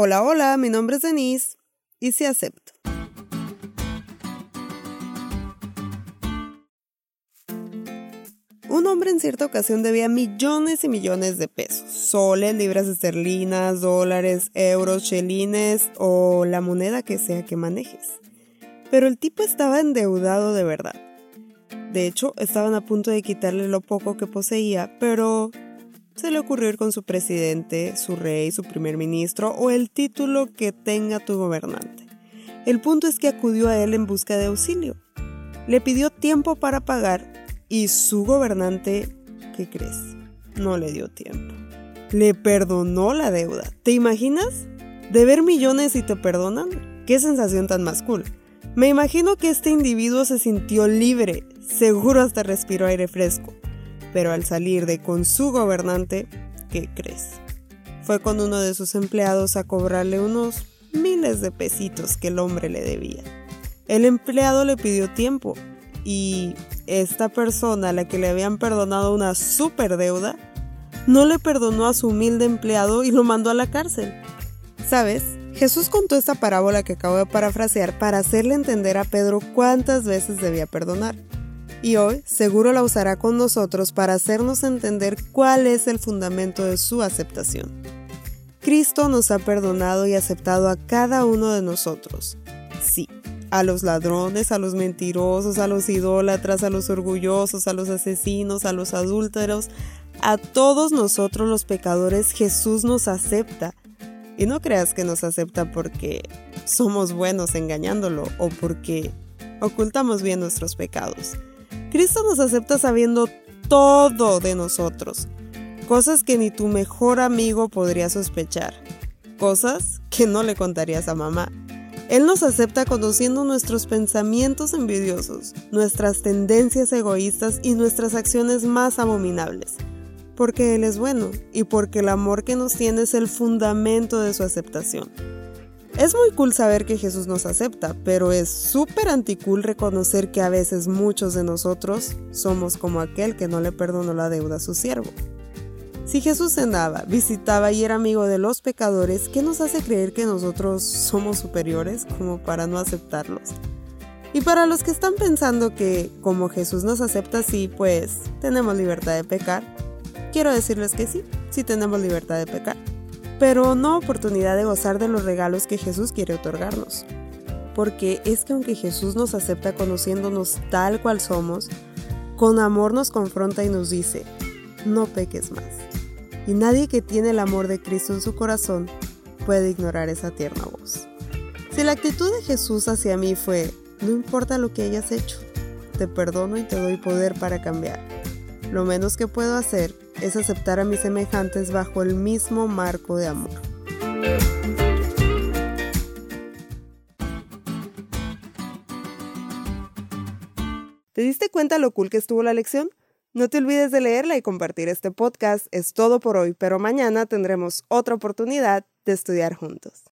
Hola, hola, mi nombre es Denise y sí acepto. Un hombre en cierta ocasión debía millones y millones de pesos, soles, libras esterlinas, dólares, euros, chelines o la moneda que sea que manejes. Pero el tipo estaba endeudado de verdad. De hecho, estaban a punto de quitarle lo poco que poseía, pero se le ocurrió ir con su presidente, su rey, su primer ministro o el título que tenga tu gobernante. El punto es que acudió a él en busca de auxilio. Le pidió tiempo para pagar y su gobernante, ¿qué crees? No le dio tiempo. Le perdonó la deuda. ¿Te imaginas? ¿Deber millones y te perdonan? ¿Qué sensación tan más cool? Me imagino que este individuo se sintió libre, seguro hasta respiró aire fresco. Pero al salir de con su gobernante, ¿qué crees? Fue con uno de sus empleados a cobrarle unos miles de pesitos que el hombre le debía. El empleado le pidió tiempo y esta persona a la que le habían perdonado una super deuda, no le perdonó a su humilde empleado y lo mandó a la cárcel. ¿Sabes? Jesús contó esta parábola que acabo de parafrasear para hacerle entender a Pedro cuántas veces debía perdonar. Y hoy seguro la usará con nosotros para hacernos entender cuál es el fundamento de su aceptación. Cristo nos ha perdonado y aceptado a cada uno de nosotros. Sí, a los ladrones, a los mentirosos, a los idólatras, a los orgullosos, a los asesinos, a los adúlteros, a todos nosotros los pecadores Jesús nos acepta. Y no creas que nos acepta porque somos buenos engañándolo o porque ocultamos bien nuestros pecados. Cristo nos acepta sabiendo todo de nosotros, cosas que ni tu mejor amigo podría sospechar, cosas que no le contarías a mamá. Él nos acepta conociendo nuestros pensamientos envidiosos, nuestras tendencias egoístas y nuestras acciones más abominables. Porque Él es bueno y porque el amor que nos tiene es el fundamento de su aceptación. Es muy cool saber que Jesús nos acepta, pero es súper anticool reconocer que a veces muchos de nosotros somos como aquel que no le perdonó la deuda a su siervo. Si Jesús cenaba, visitaba y era amigo de los pecadores, ¿qué nos hace creer que nosotros somos superiores como para no aceptarlos? Y para los que están pensando que como Jesús nos acepta así, pues tenemos libertad de pecar, quiero decirles que sí, sí tenemos libertad de pecar, pero no oportunidad de gozar de los regalos que Jesús quiere otorgarnos. Porque es que aunque Jesús nos acepta conociéndonos tal cual somos, con amor nos confronta y nos dice, no peques más y nadie que tiene el amor de Cristo en su corazón puede ignorar esa tierna voz. Si la actitud de Jesús hacia mí fue, no importa lo que hayas hecho, te perdono y te doy poder para cambiar. Lo menos que puedo hacer es aceptar a mis semejantes bajo el mismo marco de amor. ¿Te diste cuenta lo cool que estuvo la lección? No te olvides de leerla y compartir este podcast. Es todo por hoy, pero mañana tendremos otra oportunidad de estudiar juntos.